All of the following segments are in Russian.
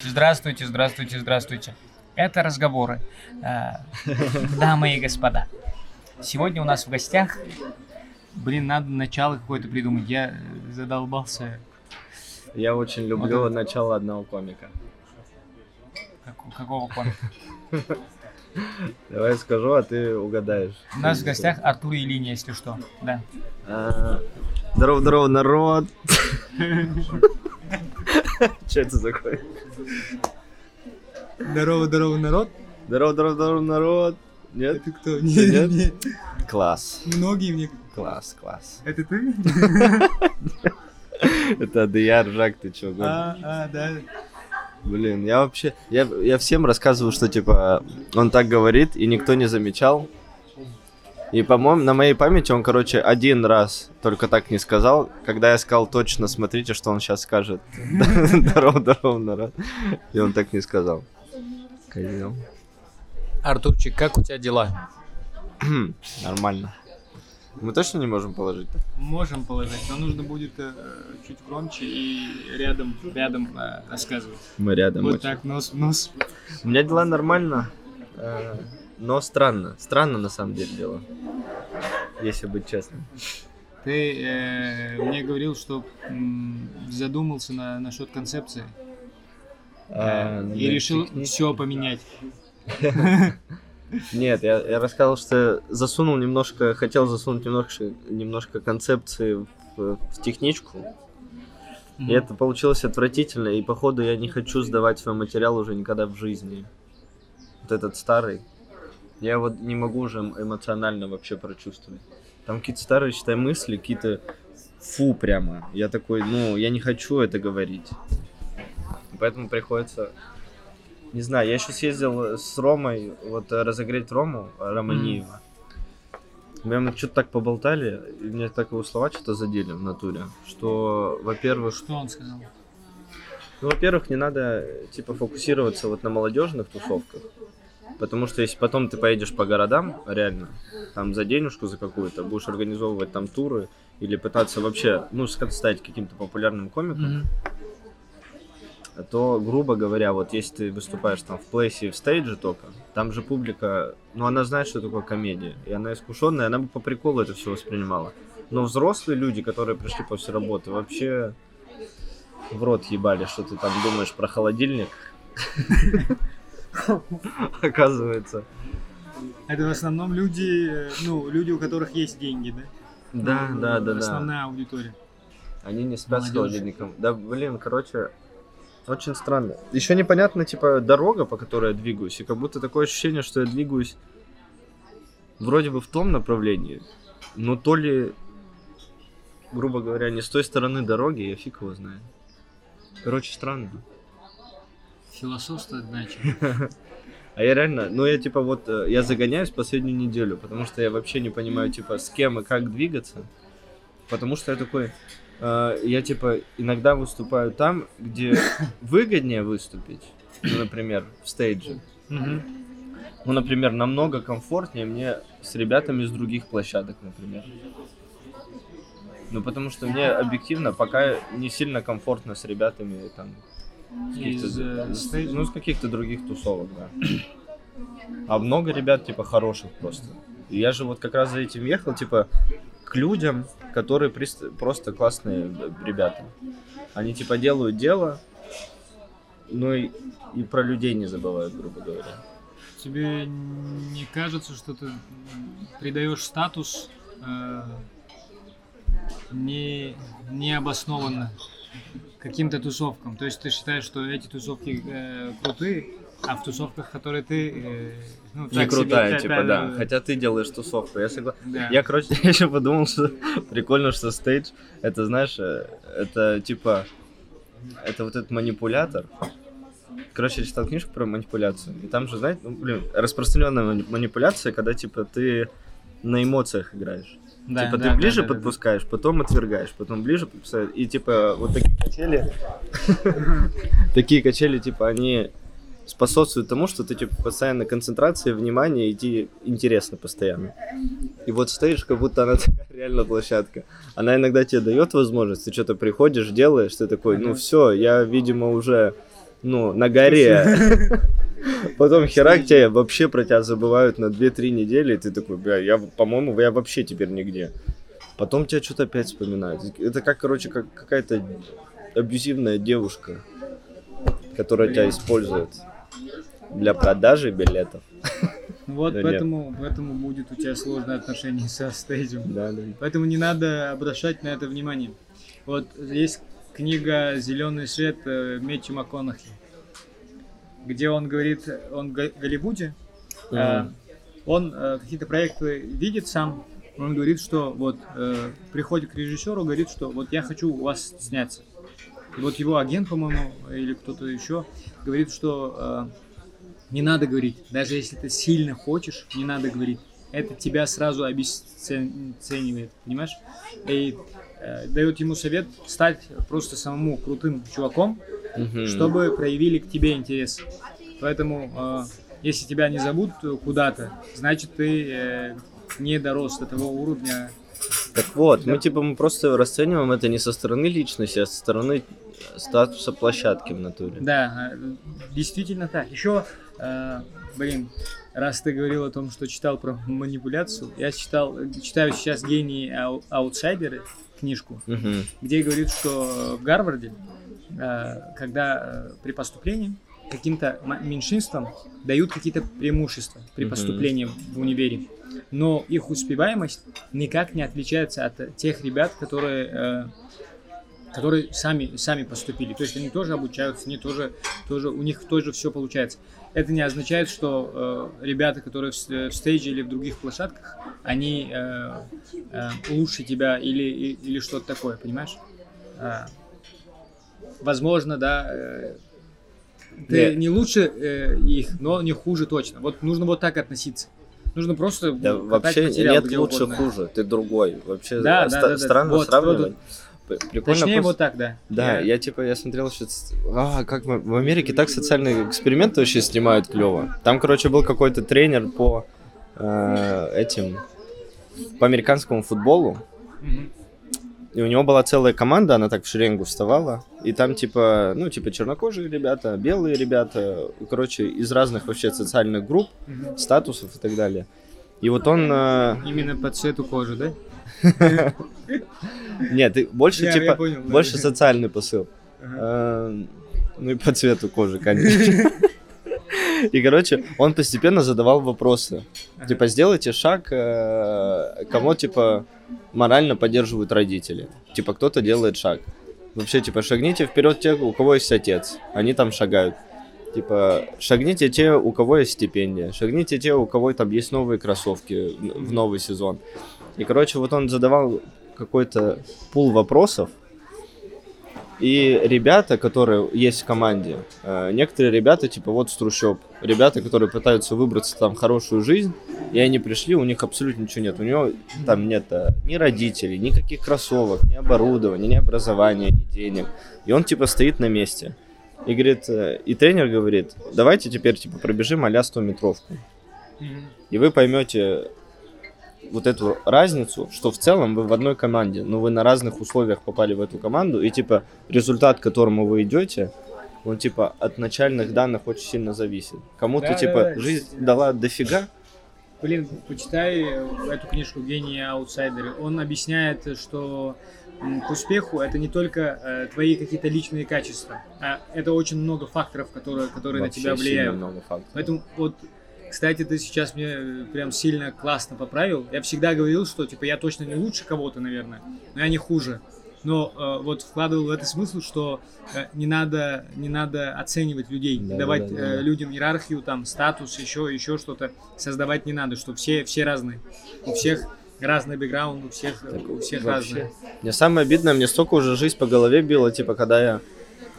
Здравствуйте, здравствуйте, здравствуйте. Это разговоры, э, дамы и господа. Сегодня у нас в гостях, блин, надо начало какое-то придумать. Я задолбался. Я очень люблю Вот начало одного комика. Как- какого комика? Давай скажу, а ты угадаешь. У нас в гостях Артур и Линия, если что. Да. А, Здорово, здорово, народ. Что это такое? Здорово, здорово, народ. Здорово, здорово, здорово, народ. Нет? кто? Нет? Класс. Многие мне... Класс, класс. Это ты? Это Адыяр, Жак, ты чё? А, а, да. Блин, я вообще... Я, я всем рассказываю, что, типа, он так говорит, и никто не замечал. И, по-моему, на моей памяти он, короче, один раз только так не сказал. Когда я сказал точно, смотрите, что он сейчас скажет. Здорово, здорово, народ. И он так не сказал. Козел. Артурчик, как у тебя дела? Нормально. Мы точно не можем положить? Можем положить, но нужно будет э, чуть громче и рядом, рядом э, рассказывать. Мы рядом. вот очень. так, нос, в нос. У меня дела нормально, э, но странно. Странно на самом деле дело. Если быть честным. Ты э, мне говорил, что м, задумался на насчет концепции А, э, и да, решил техни- все поменять. Нет, я, я рассказал, что засунул немножко, хотел засунуть немножко, немножко концепции в, в техничку. И это получилось отвратительно, и походу я не хочу сдавать свой материал уже никогда в жизни. Вот этот старый. Я вот не могу уже эм- эмоционально вообще прочувствовать. Там какие-то старые, считай, мысли, какие-то фу прямо. Я такой, ну, я не хочу это говорить. Поэтому приходится... Не знаю, я еще съездил с Ромой, вот э, разогреть Рому, э, Романиева. Мы мы что-то так поболтали, и мне так его слова что-то задели в натуре, что, во-первых, Что он сказал? ну, во-первых, не надо, типа, фокусироваться вот на молодежных тусовках. Потому что если потом ты поедешь по городам, реально, там за денежку за какую-то, будешь организовывать там туры или пытаться вообще, ну, стать каким-то популярным комиком, то, грубо говоря, вот если ты выступаешь там в плейсе и в стейдже только, там же публика, ну, она знает, что такое комедия, и она искушенная, она бы по приколу это все воспринимала. Но взрослые люди, которые пришли после работы, вообще в рот ебали, что ты там думаешь про холодильник. Оказывается. Это в основном люди, ну, люди, у которых есть деньги, да? Да, Ну, да, да, да. Основная аудитория. Они не спят с Молодежь. холодильником. Да, блин, короче, очень странно. Еще непонятно, типа, дорога, по которой я двигаюсь, и как будто такое ощущение, что я двигаюсь вроде бы в том направлении, но то ли, грубо говоря, не с той стороны дороги, я фиг его знаю. Короче, странно. Философствовать начал. А я реально, ну я типа вот, э, я загоняюсь последнюю неделю, потому что я вообще не понимаю, типа, с кем и как двигаться. Потому что я такой, э, я типа иногда выступаю там, где выгоднее выступить, ну, например, в стейдже. Ну, например, намного комфортнее мне с ребятами из других площадок, например. Ну, потому что мне объективно пока не сильно комфортно с ребятами там каких-то- Из, э, ну, с каких-то других тусовок, да. А много ребят, типа, хороших просто. И я же вот как раз за этим ехал, типа, к людям, которые прист- просто классные э, ребята. Они, типа, делают дело, ну и, и про людей не забывают, грубо говоря. Тебе не кажется, что ты придаешь статус э, не, необоснованно каким-то тусовкам? То есть ты считаешь, что эти тусовки э, крутые, а в тусовках, которые ты... э, ну, Не себе, крутая, да, типа, да, да. да, Хотя ты делаешь тусовку, я согласен. да. Я, короче, еще подумал, что прикольно, что стейдж, это, знаешь, э, это типа, это вот этот манипулятор. Короче, я читал книжку про манипуляцию. И там же, знаете, ну, блин, распространенная мани- манипуляция, когда, типа, ты на эмоциях играешь. Да, типа, да, ты да, ближе да, да, да. подпускаешь, потом отвергаешь, потом ближе подпускаешь. И, типа, вот такие качели, такие качели, типа, они способствуют тому, что ты, типа, постоянно концентрация, внимание, и тебе интересно постоянно. И вот стейдж, как будто она такая реально площадка. Она иногда тебе дает возможность, ты что-то приходишь, делаешь, ты такой, ну все, я, видимо, уже ну, на горе. Потом херак тебя вообще про тебя забывают на 2-3 недели, и ты такой, бля, я, по-моему, я вообще теперь нигде. Потом тебя что-то опять вспоминают. Это как, короче, как какая-то абьюзивная девушка, которая тебя использует для продажи билетов. Вот Да нет. поэтому, поэтому будет у тебя сложное отношение со стейджем. Да, да. Поэтому не надо обращать на это внимание. Вот есть книга «Зеленый свет» э, Мэтью МакКонахи, где он говорит, он в Голливуде, Мгм. он э, какие-то проекты видит сам, он говорит, что вот приходит к режиссеру, говорит, что вот я хочу у вас сняться. И вот его агент, по-моему, или кто-то еще, говорит, что не надо говорить, даже если ты сильно хочешь, не надо говорить. Это тебя сразу обесценивает, понимаешь? И дает ему совет стать просто самому крутым чуваком, Мгм. чтобы проявили к тебе интерес. Поэтому, э, если тебя не зовут куда-то, значит ты э, не дорос до того уровня. Так вот, мы типа мы просто расцениваем это не со стороны личности, а со стороны статуса площадки в натуре. Да, э, действительно так. Еще, э, блин, раз ты говорил о том, что читал про манипуляцию, я читал, читаю сейчас «Гении ау- аутсайдеры» книжку, Мгм. где говорит, что в Гарварде, э, когда э, при поступлении каким-то меньшинствам дают какие-то преимущества при поступлении в универе, но их успеваемость никак не отличается от тех ребят, которые, э, которые сами, сами поступили. То есть они тоже обучаются, они тоже, тоже, у них тоже все получается. Это не означает, что э, ребята, которые в, с- в стейдже или в других площадках, они э, э, лучше тебя или, или что-то такое, понимаешь? А, возможно, да, э, ты Не. не лучше э, их, но не хуже точно. Вот нужно вот так относиться. Нужно просто Да, вообще материал нет лучше угодно. хуже, ты другой. Вообще Да, ста- да, да, да. странно Вот, сравнивать. Прикольно Точнее, просто- вот так, да. Да, я типа, я смотрел сейчас, а, как мы, в Америке так социальные эксперименты вообще снимают клево. Там, короче, был какой-то тренер по э, этим, по американскому футболу, Мгм. И у него была целая команда, она так в шеренгу вставала, и там типа, ну, типа чернокожие ребята, белые ребята, короче, из разных вообще социальных групп, статусов и так далее. И вот он, э, Именно по цвету кожи, да? нет, больше типа, больше социальный посыл. Ага. Э, Ну и по цвету кожи, конечно. И, короче, он постепенно задавал вопросы. Типа, сделайте шаг, э, кого, типа, морально поддерживают родители. Типа, кто-то делает шаг. Вообще, типа, шагните вперед те, у кого есть отец. Они там шагают. Типа, шагните те, у кого есть стипендия. Шагните те, у кого там есть новые кроссовки в новый сезон. И, короче, вот он задавал какой-то пул вопросов. И ребята, которые есть в команде, э, некоторые ребята, типа вот с трущоб, ребята, которые пытаются выбраться там хорошую жизнь, и они пришли, у них абсолютно ничего нет. У него там нет э, ни родителей, никаких кроссовок, ни оборудования, ни образования, ни денег. И он типа стоит на месте. И говорит, э, и тренер говорит, давайте теперь типа пробежим а-ля 100 метровку. И вы поймете вот эту разницу, что в целом вы в одной команде, но вы на разных условиях попали в эту команду, и типа результат, к которому вы идете, он типа от начальных данных очень сильно зависит. Кому-то Да, типа да, да, жизнь действительно. дала дофига, Блин, почитай эту книжку «Гении аутсайдеры». Он объясняет, что к успеху это не только э, твои какие-то личные качества, а это очень много факторов, которые, которые на тебя влияют. много фактов. Поэтому вот, кстати, ты сейчас мне э, прям сильно классно поправил. Я всегда говорил, что типа я точно не лучше кого-то, наверное, но я не хуже. Но э, вот вкладывал в это смысл, что э, не надо не надо оценивать людей, Да, давать да, да, э, да. людям иерархию, там статус, еще еще что-то создавать не надо, что все все разные, у всех разный бэкграунд, у всех у всех Вообще. разные. Мне самое обидное, мне столько уже жизнь по голове била, типа, когда я,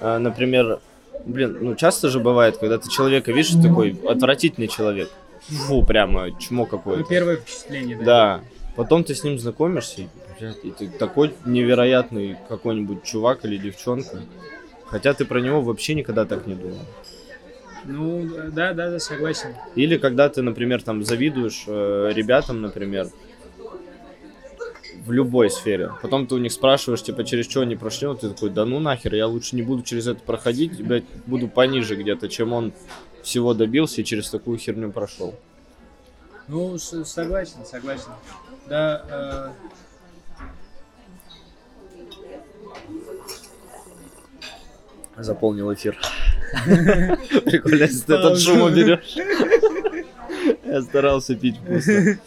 э, например, блин, ну часто же бывает, когда ты человека видишь, такой отвратительный человек. Фу, прямо чмо Ну, какое-то. первое впечатление, да. Да. Потом ты с ним знакомишься, и, блядь, и ты такой невероятный какой-нибудь чувак или девчонка. Хотя ты про него вообще никогда так не думал. Ну, да, да, да, согласен. Или когда ты, например, там завидуешь э, ребятам, например, в любой сфере. Потом ты у них спрашиваешь, типа, через что они прошли, вот ты такой, да ну нахер, я лучше не буду через это проходить, блядь, буду пониже где-то, чем он всего добился и через такую херню прошел. Ну, согласен, согласен. Да, э, Заполнил эфир. Прикольно, если ты этот шум уберешь. Я старался пить вкусно.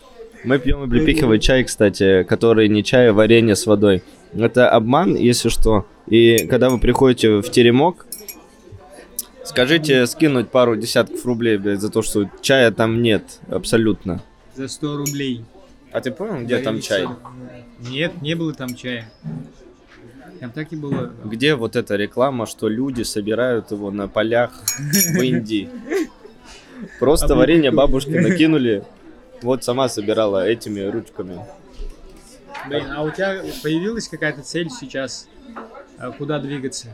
Мы пьем облепиховый чай, кстати, который не чай, а варенье с водой. Это обман, если что. И когда вы приходите в теремок, скажите скинуть пару десятков рублей, блядь, за то, что чая там нет абсолютно. за 100 рублей. А ты понял, где Да, там чай? Нет, не было там чая. Там так и было. Где вот эта реклама, что люди собирают его на полях в Индии? Просто варенье бабушки накинули. Вот сама собирала этими ручками. Блин, а у тебя появилась какая-то цель сейчас? А Куда двигаться?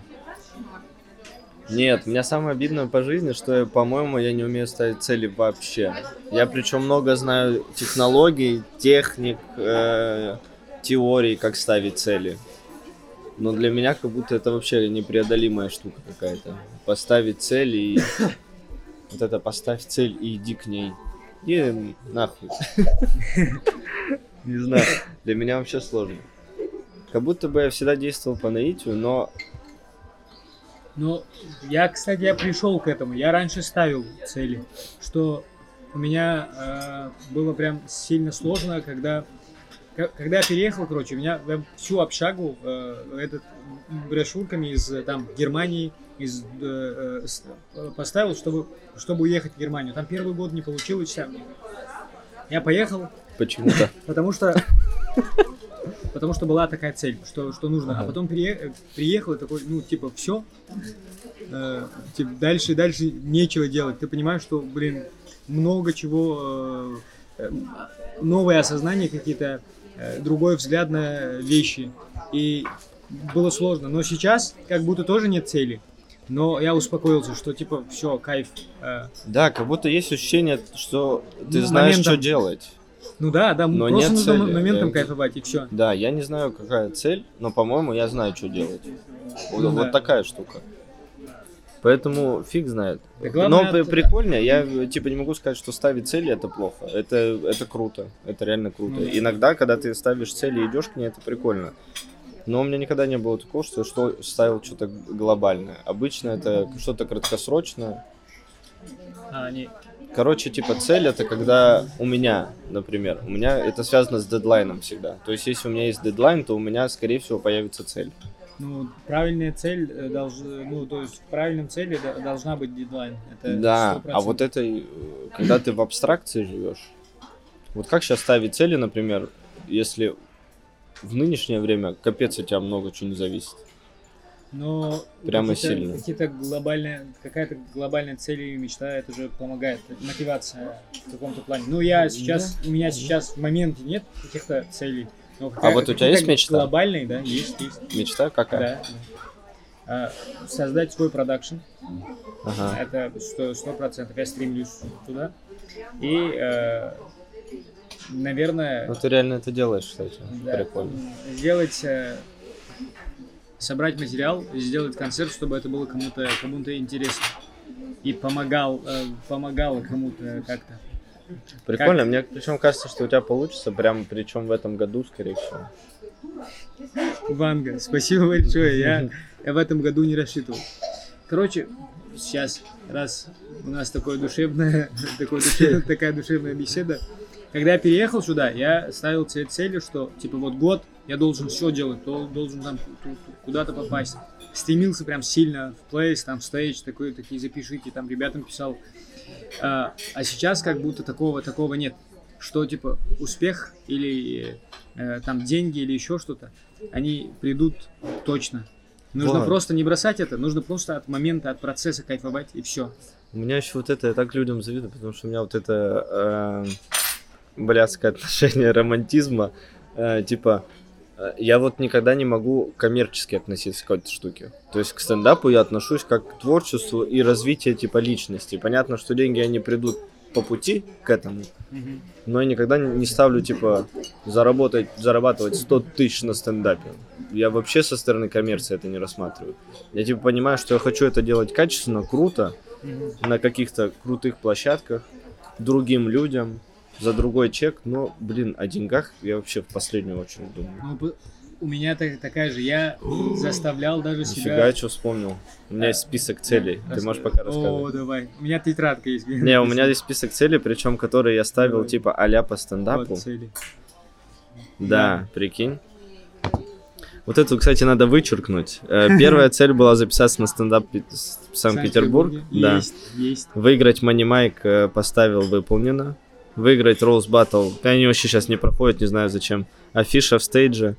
Нет, у меня самое обидное по жизни, что, по-моему, я не умею ставить цели вообще. Я причем много знаю технологий, техник, э, теорий, как ставить цели. Но для меня как будто это вообще непреодолимая штука какая-то. Поставить цель и... Вот это поставь цель и иди к ней. И нахуй. Не знаю. Для меня вообще сложно. Как будто бы я всегда действовал по наитию, но Ну, я, кстати, я пришел к этому. Я раньше ставил цели, что у меня э, было прям сильно сложно, когда, когда я переехал, короче, у меня всю общагу э, этот брошюрками из э, там Германии из э, э, э, поставил, чтобы чтобы уехать в Германию. Там первый год не получилось. там. Я поехал, почему-то... Потому что потому что была такая цель, что, что нужно. А потом приехал и такой, ну, типа, все. типа, дальше, дальше нечего делать. Ты понимаешь, что, блин, много чего, э, новые осознания какие-то, другой взгляд на вещи. И было сложно. Но сейчас как будто тоже нет цели. Но я успокоился, что типа все, кайф. э, Да, как будто есть ощущение, что ты Ну, знаешь, моментом. что делать. ну да, да, Но просто нет нужно цели. моментом Я- кайфовать и все. Да, я не знаю, какая цель, но, по-моему, я знаю, что делать. Вот, Ну вот да. такая штука. Поэтому фиг знает. Да главное, но от- прикольно, я типа не могу сказать, что ставить цели это плохо. Это, это круто. Это реально круто. Ну да. Иногда, когда ты ставишь цели и идешь к ней, это прикольно. Но у меня никогда не было такого, что, что ставил что-то глобальное. Обычно это что-то краткосрочное. А, не, Короче, типа цель это когда у меня, например, у меня это связано с дедлайном всегда. То есть, если у меня есть дедлайн, то у меня, скорее всего, появится цель. Ну, правильная цель э, долж... ну, то есть в правильном цели должна быть дедлайн. Это Да, 100%. а вот это, э, когда ты в абстракции живешь, вот как сейчас ставить цели, например, если в нынешнее время капец у тебя много чего не зависит. Но прямо какие-то- сильно. Какие-то глобальные, какая-то глобальная цель и мечта, это же помогает, это мотивация в каком-то плане. Ну, я сейчас, у меня сейчас в моменте нет каких-то целей. Но А вот у тебя есть мечта? Глобальные, да, есть, есть. Мечта какая? Да. да. А, создать свой продакшн. Ага. Это сто сто процентов. Я стремлюсь туда. И, э, наверное, Ну ты реально это делаешь, кстати. да, Прикольно. сделать, э, собрать материал сделать концерт, чтобы это было кому-то кому-то интересно. И помогал, э, помогало кому-то как-то. Прикольно, мне причем кажется, что у тебя получится, прям причем в этом году, скорее всего. Ванга, спасибо большое. Я, я в этом году не рассчитывал. Короче, сейчас, раз у нас такое душевное, такое душевное- такая душевная беседа. Когда я переехал сюда, я ставил цель целью, что типа вот год я должен все делать, дол- должен там ку- ку- куда-то попасть. Стремился прям сильно в плейс, там в стейдж, такие запишите, там ребятам писал. А, а сейчас как будто такого такого нет. Что типа успех или э, там деньги или еще что-то, они придут точно. Нужно Вот. просто не бросать это, нужно просто от момента, от процесса кайфовать и все. У меня еще вот это, я так людям завидую, потому что у меня вот это э, блядское отношение романтизма, э, типа, я вот никогда не могу коммерчески относиться к какой-то штуке. То есть к стендапу я отношусь как к творчеству и развитию типа личности. Понятно, что деньги они придут по пути к этому, но я никогда не ставлю, типа, заработать, зарабатывать 100 тысяч на стендапе. Я вообще со стороны коммерции это не рассматриваю. Я, типа, понимаю, что я хочу это делать качественно, круто, на каких-то крутых площадках, другим людям, за другой чек, но, блин, о деньгах я вообще в последнюю очередь думаю. Ну, у меня так- такая же. Я заставлял даже Нифига, себя... я что вспомнил. У меня есть список целей. Ты можешь пока О, рассказать. давай. У меня тетрадка есть. Не, у меня есть список целей, причем которые я ставил Давай. типа а по стендапу. Вот цели. Да, прикинь. Вот эту, кстати, надо вычеркнуть. Э, Первая цель была записаться на стендап в Санкт-Петербург. Да. Есть, есть. Выиграть Money Майк э, поставил выполнено. Выиграть Rose Battle. Они вообще сейчас не проходят, не знаю зачем. Афиша в стейдже.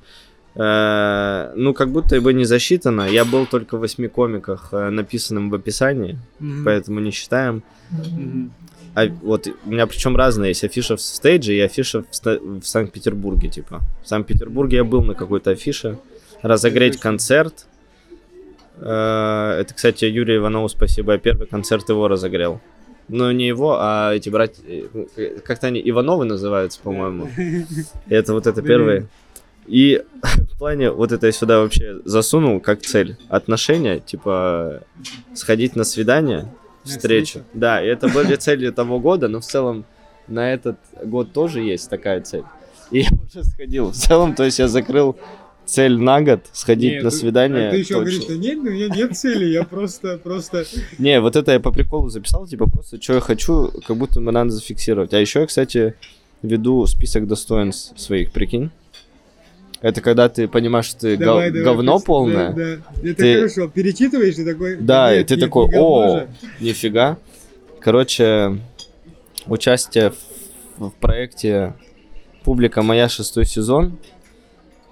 Э, ну, как будто бы не засчитано. Я был только в восьми комиках, э, написанным в описании, Мгм. поэтому не считаем. Мгм. А вот у меня причем разные есть афиша в стейдже и афиша в, в Санкт-Петербурге, типа. В Санкт-Петербурге я был на какой-то афише. Разогреть концерт. Э, Это, кстати, Юрию Иванову спасибо. Я первый концерт его разогрел. Ну, не его, а эти братья... э, Как-то они Ивановы называются, по-моему. Это вот это первые. И в плане, вот это я сюда вообще засунул как цель. Отношения, типа, сходить на свидание, встречу? Да, и это были цели того года, но в целом на этот год тоже есть такая цель. И я уже сходил. В целом, то есть я закрыл цель на год, сходить Нет, на ты- свидание. А ты еще точно. говоришь, да нет, у меня нет цели, я просто, просто... Не, вот это я по приколу записал, типа просто, что я хочу, как будто бы надо зафиксировать. А еще я, кстати, веду список достоинств своих, прикинь. Это когда ты понимаешь, что ты гов- Давай, давай, говно просто- полное. Да, да. Это Ты- хорошо, перечитываешь, и такой... Да, и ты нет, такой, о, же». нифига. Короче, участие в, в проекте «Публика моя» шестой сезон.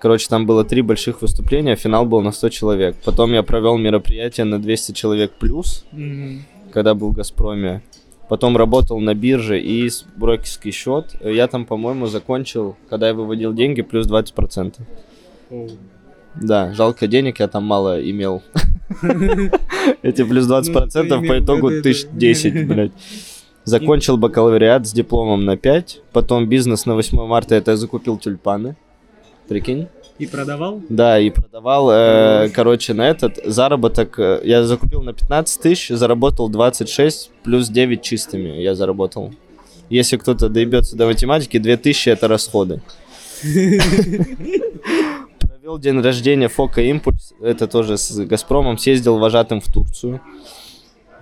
Короче, там было три больших выступления, финал был на 100 человек. Потом я провел мероприятие на 200 человек плюс, Мгм. когда был в «Газпроме». Потом работал на бирже и брокерский счет. Я там, по-моему, закончил, когда я выводил деньги, плюс 20%. О. Да, жалко денег я там мало имел. Эти плюс 20% Ну, по итогу да-да-да. тысяч 10, блядь. Закончил бакалавриат с дипломом на 5. Потом бизнес на 8 марта это я закупил тюльпаны. Прикинь? И продавал? Да, и продавал, э, короче, на этот заработок. э, я закупил на 15 тысяч, заработал 26, плюс 9 чистыми я заработал. Если кто-то доебется до математики, 2000 это расходы. Провел день рождения Фока Импульс, это тоже с Газпромом, съездил вожатым в Турцию.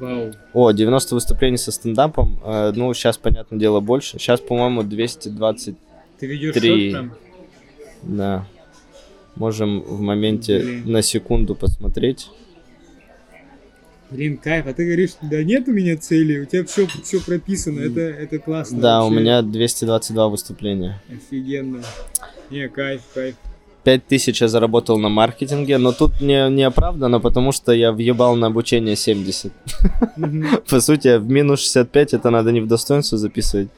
Вау. О, 90 выступлений со стендапом, э, ну, сейчас, понятное дело, больше. Сейчас, по-моему, 220, Ты ведешь Три. счет там? Да. Можем в моменте Блин. на секунду посмотреть. Блин, кайф, а ты говоришь, да нет у меня цели, у тебя все, все прописано, это, это классно. Да, у вообще. меня 222 выступления. Офигенно. Не, кайф, кайф. 5000 я заработал на маркетинге, но тут не, не оправдано, потому что я въебал на обучение 70. Мгм. По сути, в минус 65 это надо не в достоинство записывать.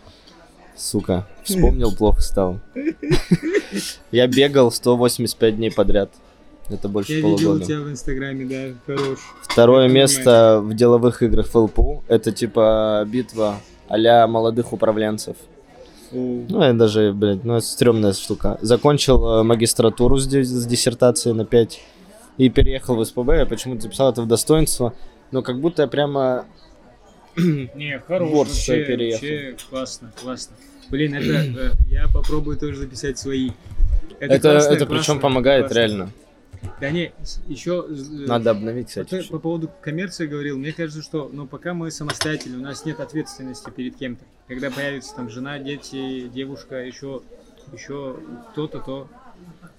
Сука, вспомнил, плохо стало. Я бегал 185 дней подряд. Это больше Я видел у полугода. тебя в инстаграме, да, хорош. Второе Я место в деловых играх в ЛПУ. Это типа битва а молодых управленцев. О, Ну, я даже, блядь, ну, это стрёмная штука. Закончил э, магистратуру с, ди- с диссертацией на 5 и переехал в СПБ. Я почему-то записал это в достоинство. Но как будто я прямо... Не, хорош, Борт вообще, переехал. вообще классно, классно. Блин, это э, я попробую тоже записать свои. Это, классно, это классно, причем помогает классно. реально. Да не, еще Надо обновить, кстати. всё. по поводу коммерции говорил, мне кажется, что ну, пока мы самостоятельны, у нас нет ответственности перед кем-то. Когда появится там жена, дети, девушка, еще, еще кто-то, то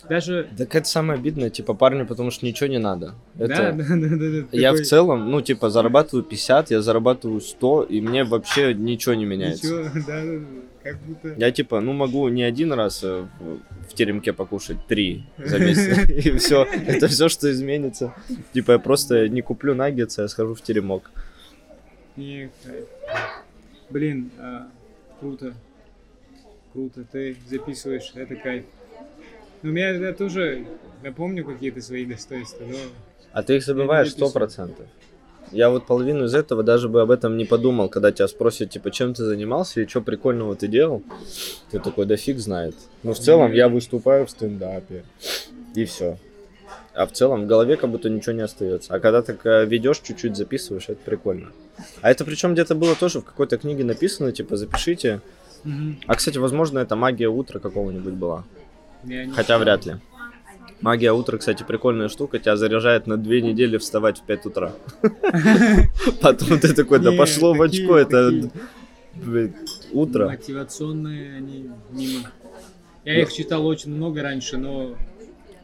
даже... Так это самое обидное, типа парню, потому что ничего не надо. Да, Это... да, да, да, да, Я такой, в целом, ну, типа, зарабатываю 50, я зарабатываю 100, и мне вообще ничего не меняется. Ничего, да, да, да, как будто... Я, типа, ну, могу не один раз э, в, в теремке покушать, три за месяц, и все. Это все, что изменится. Типа, я просто не куплю наггетсы, я схожу в теремок. Блин, а, круто. Круто, ты записываешь, это кайф. Ну, у меня я тоже, я помню какие-то свои достоинства, но А ты их забываешь сто процентов. Я вот половину из этого даже бы об этом не подумал, когда тебя спросят, типа, чем ты занимался и что прикольного ты делал. Ты такой, да фиг знает. Ну, в целом, я выступаю в стендапе. И все. А в целом в голове как будто ничего не остается. А когда так э, ведешь, чуть-чуть записываешь, это прикольно. А это причем где-то было тоже в какой-то книге написано, типа, запишите. А, кстати, возможно, это магия утра какого-нибудь была. Хотя вряд ли. Магия утра, кстати, прикольная штука. Тебя заряжает на две недели вставать в 5 утра. Потом ты такой, да пошло в очко, это утро. Мотивационные, они мимо. Я их читал очень много раньше, но...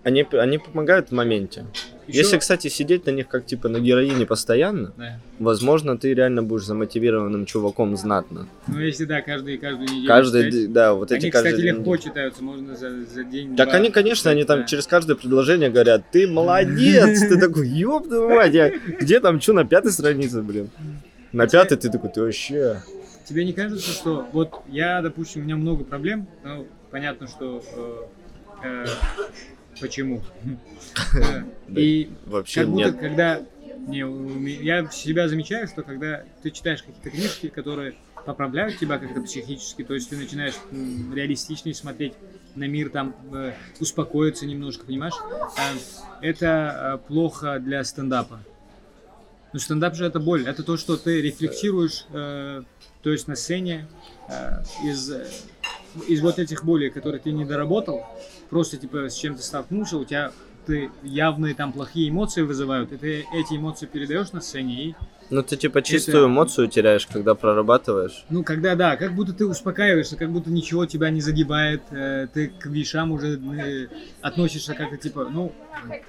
Они, они помогают в моменте. Ещё- Если, кстати, сидеть на них как типа на героине постоянно, Да. возможно, ты реально будешь замотивированным чуваком знатно. Ну, если да, каждый, каждую неделю Каждый, читать. да, вот эти Они, каждый кстати, день. легко читаются, можно за, за день. Так два они, конечно, они там да. через каждое предложение говорят, ты молодец, ты такой, ёб мать, я- где там, что на пятой странице, блин? На пятой ты такой, ты вообще... Тебе не кажется, что вот я, допустим, у меня много проблем, ну, понятно, что э, э, почему. И Вообще как будто, нет. когда не, я себя замечаю, что когда ты читаешь какие-то книжки, которые поправляют тебя как-то психически, то есть ты начинаешь реалистичнее смотреть на мир, там э, успокоиться немножко, понимаешь? Э, это э, плохо для стендапа. Ну, стендап же это боль, это то, что ты рефлексируешь, э, то есть на сцене э, из, из вот этих болей, которые ты не доработал, просто типа с чем-то столкнулся, у тебя ты явные там плохие эмоции вызывают, и ты эти эмоции передаешь на сцене, и Ну ты типа чистую эмоцию теряешь, когда прорабатываешь. ну когда да, как будто ты успокаиваешься, как будто ничего тебя не задевает, э, ты к вещам уже э, относишься как-то типа, ну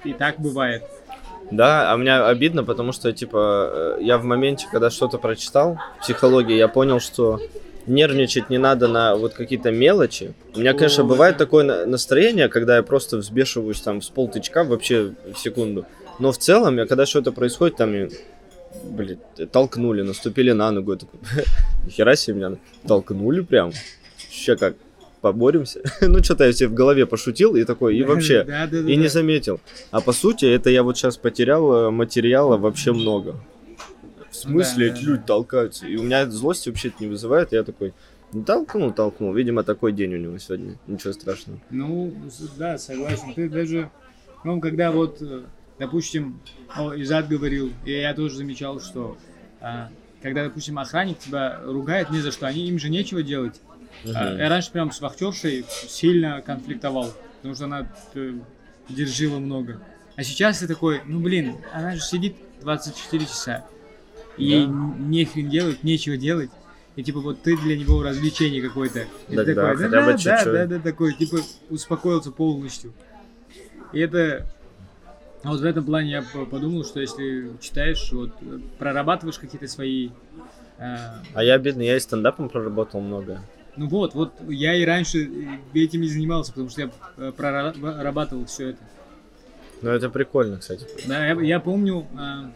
и так бывает. Да, а мне обидно, потому что, типа, э, я в моменте, когда что-то прочитал, психологии, я понял, что нервничать не надо на вот какие-то мелочи. У меня, конечно, О, бывает такое на- настроение, когда я просто взбешиваюсь там с полтычка вообще в секунду. Но в целом, я когда что-то происходит, там, и, блин, толкнули, наступили на ногу, я такой, нихера себе меня толкнули прям. Вообще как, поборемся? ну, что-то я себе в голове пошутил и такой, и вообще, Да, да, да, и не заметил. А по сути, это я вот сейчас потерял э, материала вообще много. В смысле, Да, эти да, люди толкаются. И у меня злости вообще это не вызывает. Я такой, ну толкнул, толкнул. Видимо, такой день у него сегодня. Ничего страшного. Ну, да, согласен. Ты даже, ну, когда вот, э, допустим, о, Изад говорил, и я тоже замечал, что а, когда, допустим, охранник тебя ругает ни за что, они им же нечего делать. А, Мгм. я раньше прям с вахтершей сильно конфликтовал, потому что она э, держила много. А сейчас ты такой, ну блин, она же сидит 24 часа. И Да. ей н- нехрен делать, нечего делать. И типа вот ты для него развлечение какое-то. И Так ты да, такой, бы да, да, чуть-чуть. да, да, такой, типа успокоился полностью. И это а вот в этом плане я по- подумал, что если читаешь, вот э, прорабатываешь какие-то свои э, А я бедный, я и стендапом проработал много. ну вот, вот я и раньше э, этим и занимался, потому что я э, прорабатывал все это. Но это прикольно, кстати. Да, я, я помню, а,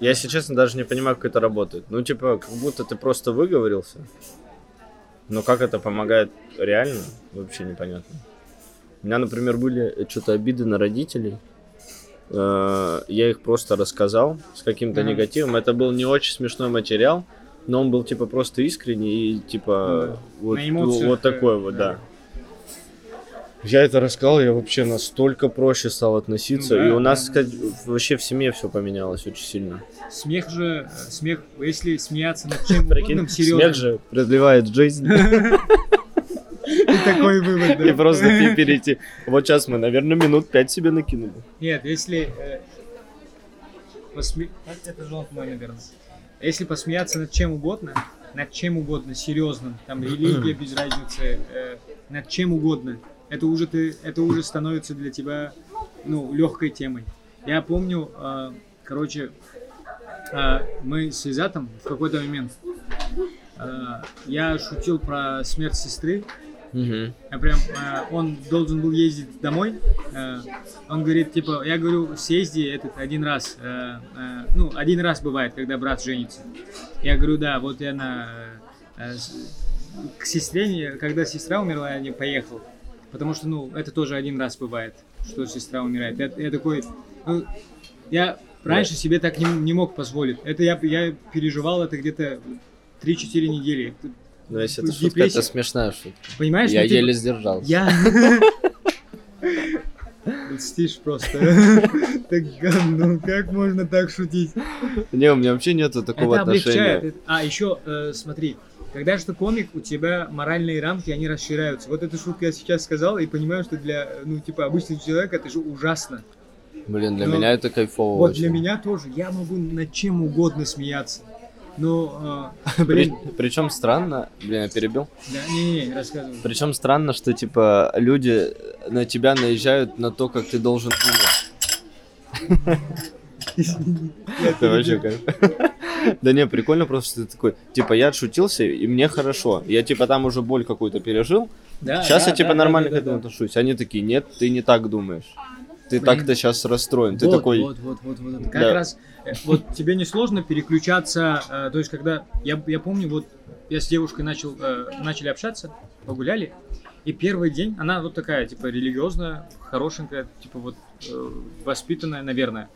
Я, если честно, даже не понимаю, как это работает. Ну, типа, как будто ты просто выговорился. Но как это помогает реально, вообще непонятно. У меня, например, были что-то обиды на родителей. Э, Я их просто рассказал с каким-то Ага. негативом. Это был не очень смешной материал, но он был, типа, просто искренний и, типа, да. вот, вот такой э, вот, да. Да. Я это рассказал, я вообще настолько проще стал относиться. Ну да, и у нас да. сказать, вообще в семье все поменялось очень сильно. смех же, смех, если смеяться над чем угодно, серьезно. смех же продлевает жизнь. И такой вывод, да. И просто пе- перейти. Вот сейчас мы, наверное, минут пять себе накинули. Нет, если... э, это мой, наверное. Если посмеяться над чем угодно, над чем угодно, серьезным, там религия без разницы, э, над чем угодно, это уже ты, это уже становится для тебя, ну, легкой темой. Я помню, э, короче, э, мы с Изатом в какой-то момент, э, я шутил про смерть сестры, Мгм. я прям, э, он должен был ездить домой. э, он говорит, типа, я говорю, съезди этот один раз. э, э, ну, один раз бывает, когда брат женится. Я говорю, да, вот я на... э, к сестре, когда сестра умерла, я не поехал. Потому что, ну, это тоже один раз бывает, что сестра умирает. Я, я такой, ну, я Раньше себе так не, не мог позволить. Это я, я переживал это где-то 3-4 недели. Ну, если это шутка, это смешная шутка. Понимаешь? Я ну, типа, еле сдержался. Я... Стишь просто. Так, ну как можно так шутить? Не, у меня вообще нету такого Это облегчает. отношения. Это- А, еще, э, смотри, когда что комик, у тебя моральные рамки, они расширяются. Вот эту шутку я сейчас сказал и понимаю, что для, ну, типа, обычного человека это же ужасно. Блин, для Ну, меня это кайфово Вот очень. для меня тоже. Я могу над чем угодно смеяться. Но, э, При- блин, Причем странно, блин, я перебил. да, не-не, рассказывай. Причем странно, что типа люди на тебя наезжают на то, как ты должен думать. Это вообще как. Да не, прикольно просто, что ты такой, типа, я отшутился, и мне хорошо. Я, типа, там уже боль какую-то пережил. Да, Сейчас да, я, типа, да, нормально да, к этому да, да. отношусь. Они такие, нет, ты не так думаешь. Ты Блин. так-то сейчас расстроен. Ты вот, такой, Вот, вот, вот, вот. Как Да. раз, э, вот тебе не сложно переключаться, э, то есть когда, я, я помню, вот я с девушкой начал, э, начали общаться, погуляли, и первый день, она вот такая, типа, религиозная, хорошенькая, типа, вот, э, воспитанная, наверное.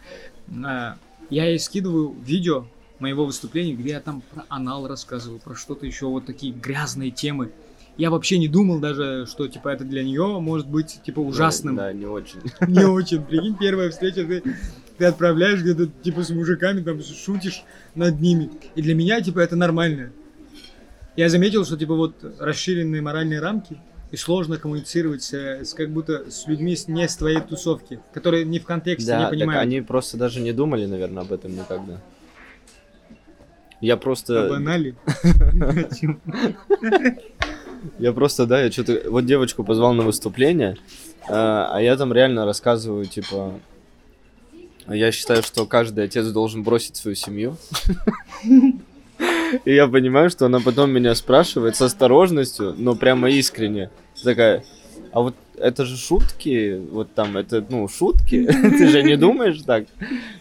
А, я ей скидываю видео моего выступления, где я там про анал рассказываю, про что-то еще, вот такие грязные темы. Я вообще не думал даже, что, типа, это для нее может быть, типа, ужасным. Да, не очень. Не очень. Прикинь, первая встреча, ты, ты отправляешь где-то, типа, с мужиками, там, шутишь над ними. И для меня, типа, это нормально. Я заметил, что, типа, вот расширенные моральные рамки, и сложно коммуницировать с, как будто с людьми не с твоей тусовки, которые не в контексте, Да, не так понимают. они просто даже не думали, наверное, об этом никогда. Я просто... Об анале. О чём? Я просто, да, я что-то... Вот девочку позвал на выступление, а а я там реально рассказываю, типа... Я считаю, что каждый отец должен бросить свою семью. И я понимаю, что она потом меня спрашивает с осторожностью, но прямо искренне. Такая, а вот это же шутки, вот там, это, ну, шутки, ты же не думаешь так?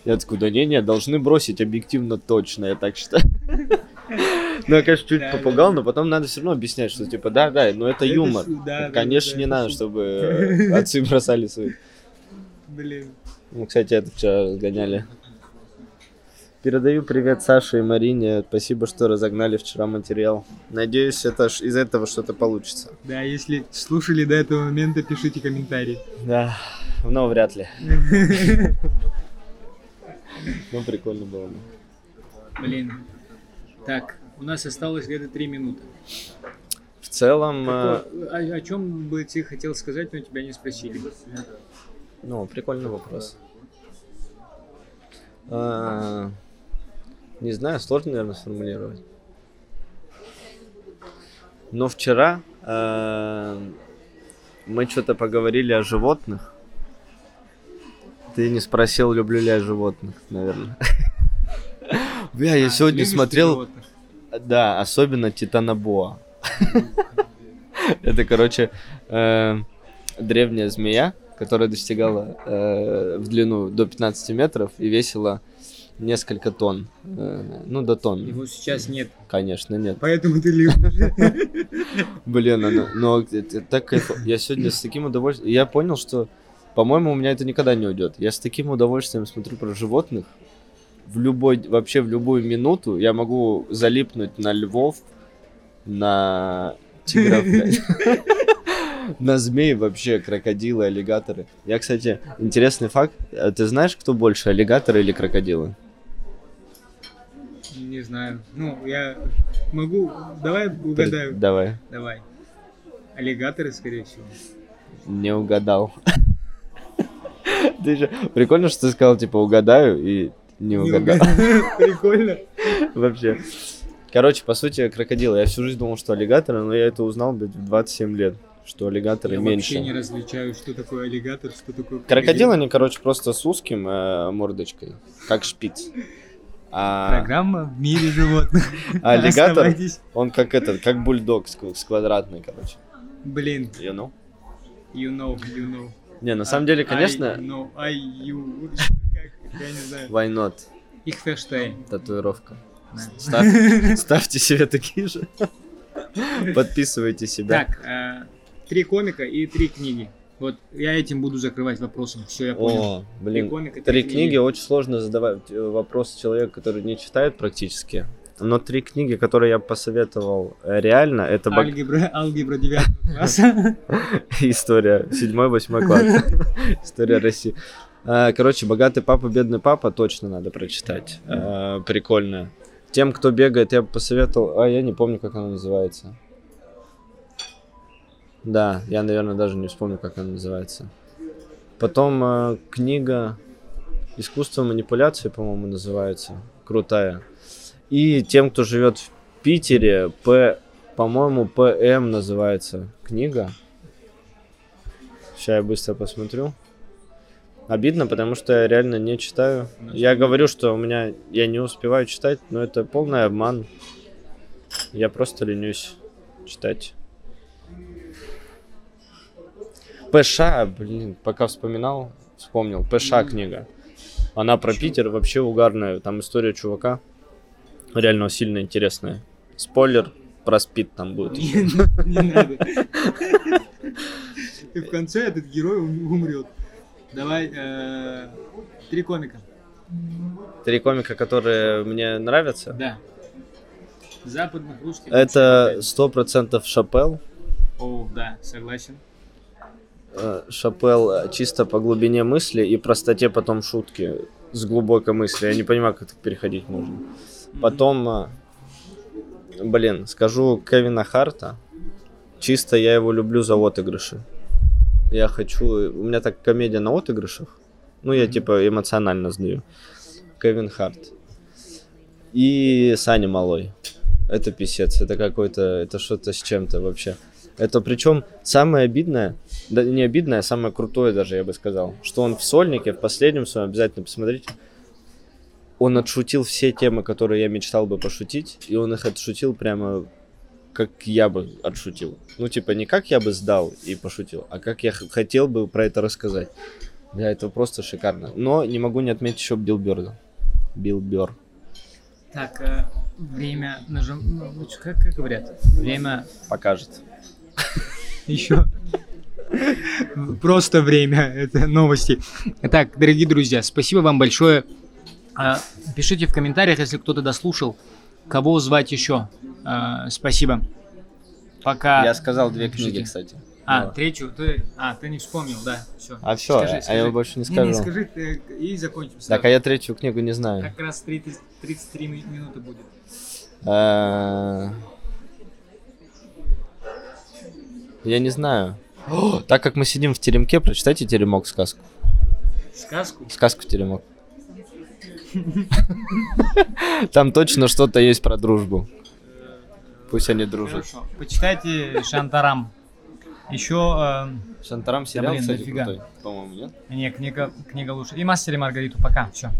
Я такой, да не-не, должны бросить объективно точно, я так считаю. Ну, я, конечно, чуть Да, попугал, да. но потом надо все равно объяснять, что типа, да, да, но это Это юмор. шу- да, да, Конечно, не надо, чтобы э, отцы бросали свои. Блин. Ну, кстати, это вчера разгоняли. Передаю привет Саше и Марине. Спасибо, что разогнали вчера материал. Надеюсь, это ж из этого что-то получится. Да, если слушали до этого момента, пишите комментарии. Да, но вряд ли. Ну, прикольно было. бы. Блин. Так, у нас осталось где-то три минуты. В целом, э, Какой- о, о чем бы ты хотел сказать, но тебя не спросили? ну, прикольный вопрос. А, Не знаю, сложно, наверное, сформулировать. Но вчера э, мы что-то поговорили о животных. Ты не спросил, люблю ли я животных, наверное. Бля, я А, сегодня смотрел, да, особенно Титанобоа. Это, короче, э, древняя змея, которая достигала э, в длину до 15 метров и весила несколько тонн. Э, Ну, до тонн. Его сейчас нет, Конечно, нет. поэтому ты любишь. Блин, но это так кайфово. Я сегодня с таким удовольствием... Я понял, что, по-моему, у меня это никогда не уйдет. Я с таким удовольствием смотрю про животных. В любой, вообще в любую минуту я могу залипнуть на львов, на тигров. на змей вообще, крокодилы, аллигаторы. Я, кстати, интересный факт. А Ты знаешь, кто больше, аллигаторы или крокодилы? Не знаю. Ну, я могу... Давай угадаю. Давай. Давай. Аллигаторы, скорее всего. Не угадал. Ты же... Прикольно, что ты сказал, типа, угадаю, и не угадал. Прикольно. Вообще. Короче, по сути, крокодилы. Я всю жизнь думал, что аллигаторы, но я это узнал, блядь, в 27 лет, что аллигаторы Я меньше. вообще не различаю, что такое аллигатор, что такое... Крокодилы, они, короче, просто с узким э, мордочкой, как шпиц. А, Программа в мире животных. а аллигатор, он как этот, как бульдог с, квадратной, короче. Блин, You know? you know, you know. Не, на самом деле, I конечно, know, I, you... Я не знаю. why not? Их фештейн. Татуировка. Ставь- ставьте себе такие же. Подписывайте себя. Так, э, три комика и три книги. Вот я этим буду закрывать вопросом. Все, я понял. О, блин. комика, Три книги очень сложно задавать э, вопрос человеку, который не читает практически. Но три книги, которые я посоветовал э, реально, это Алгебра, алгебра 9 класса. история 7-8 класс. История России. А, Короче, богатый папа, бедный папа точно надо прочитать. А, Прикольно. Тем, кто бегает, я бы посоветовал. А я не помню, как она называется. Да, я, наверное, даже не вспомню, как она называется. Потом э, книга Искусство манипуляции, по-моему, называется. Крутая. И тем, кто живет в Питере, П, по-моему, ПМ называется книга. Сейчас я быстро посмотрю. Обидно, потому что я реально не читаю. Я говорю, что у меня я не успеваю читать, но это полный обман. Я просто ленюсь читать. ПШ, блин, пока вспоминал, вспомнил. ПШ книга. Она про Питер вообще угарная. Там история чувака. Реально сильно интересная. Спойлер, про спид там будет. Не надо. И в конце этот герой ум- умрет. Давай, э, три комика. Три комика, которые мне нравятся. Да. Западных, русских. Это сто процентов Шапел. О, да, согласен. Э, Шапел э, чисто по глубине мысли и простоте потом шутки с глубокой мыслью. Я не понимаю, как так переходить можно. Потом, э, блин, скажу Кевина Харта. Чисто я его люблю за отыгрыши. Я хочу... У меня так комедия на отыгрышах. Ну, я типа эмоционально сдаю. Кевин Харт. И Саня Малой. Это писец. Это какой-то... Это что-то с чем-то вообще. Это причем самое обидное, да не обидное, а самое крутое даже, я бы сказал, что он в сольнике, в последнем своем, обязательно посмотрите, он отшутил все темы, которые я мечтал бы пошутить, и он их отшутил прямо как я бы отшутил. Ну, типа, не как я бы сдал и пошутил, а как я хотел бы про это рассказать. Бля, это просто шикарно. Но не могу не отметить еще Билберда. Билбер. Так, э, время нажим... ну, Как, как говорят? Время Покажет. Еще. Просто время. Это новости. Итак, дорогие друзья, спасибо вам большое. А, Пишите в комментариях, если кто-то дослушал, кого звать еще. А, Спасибо. Пока. Я сказал две Пишите. книги, кстати. А, Ну. третью. Ты... А, ты не вспомнил, да. Все. А все, а я больше не скажу. Не, не скажи, ты- и закончим. Так, сразу. а я третью книгу не знаю. Как раз 30, 33 ми- минуты будет. Э, Я не знаю. О, Так как мы сидим в теремке, прочитайте теремок сказку. Сказку? Сказку теремок. Там точно что-то есть про дружбу. Пусть они дружат. Хорошо. Почитайте Шантарам. Еще, Шантарам сериал, блин, кстати, крутой. По-моему, нет? э, не, книга, книга лучше. И Мастер и Маргариту. Пока. Все.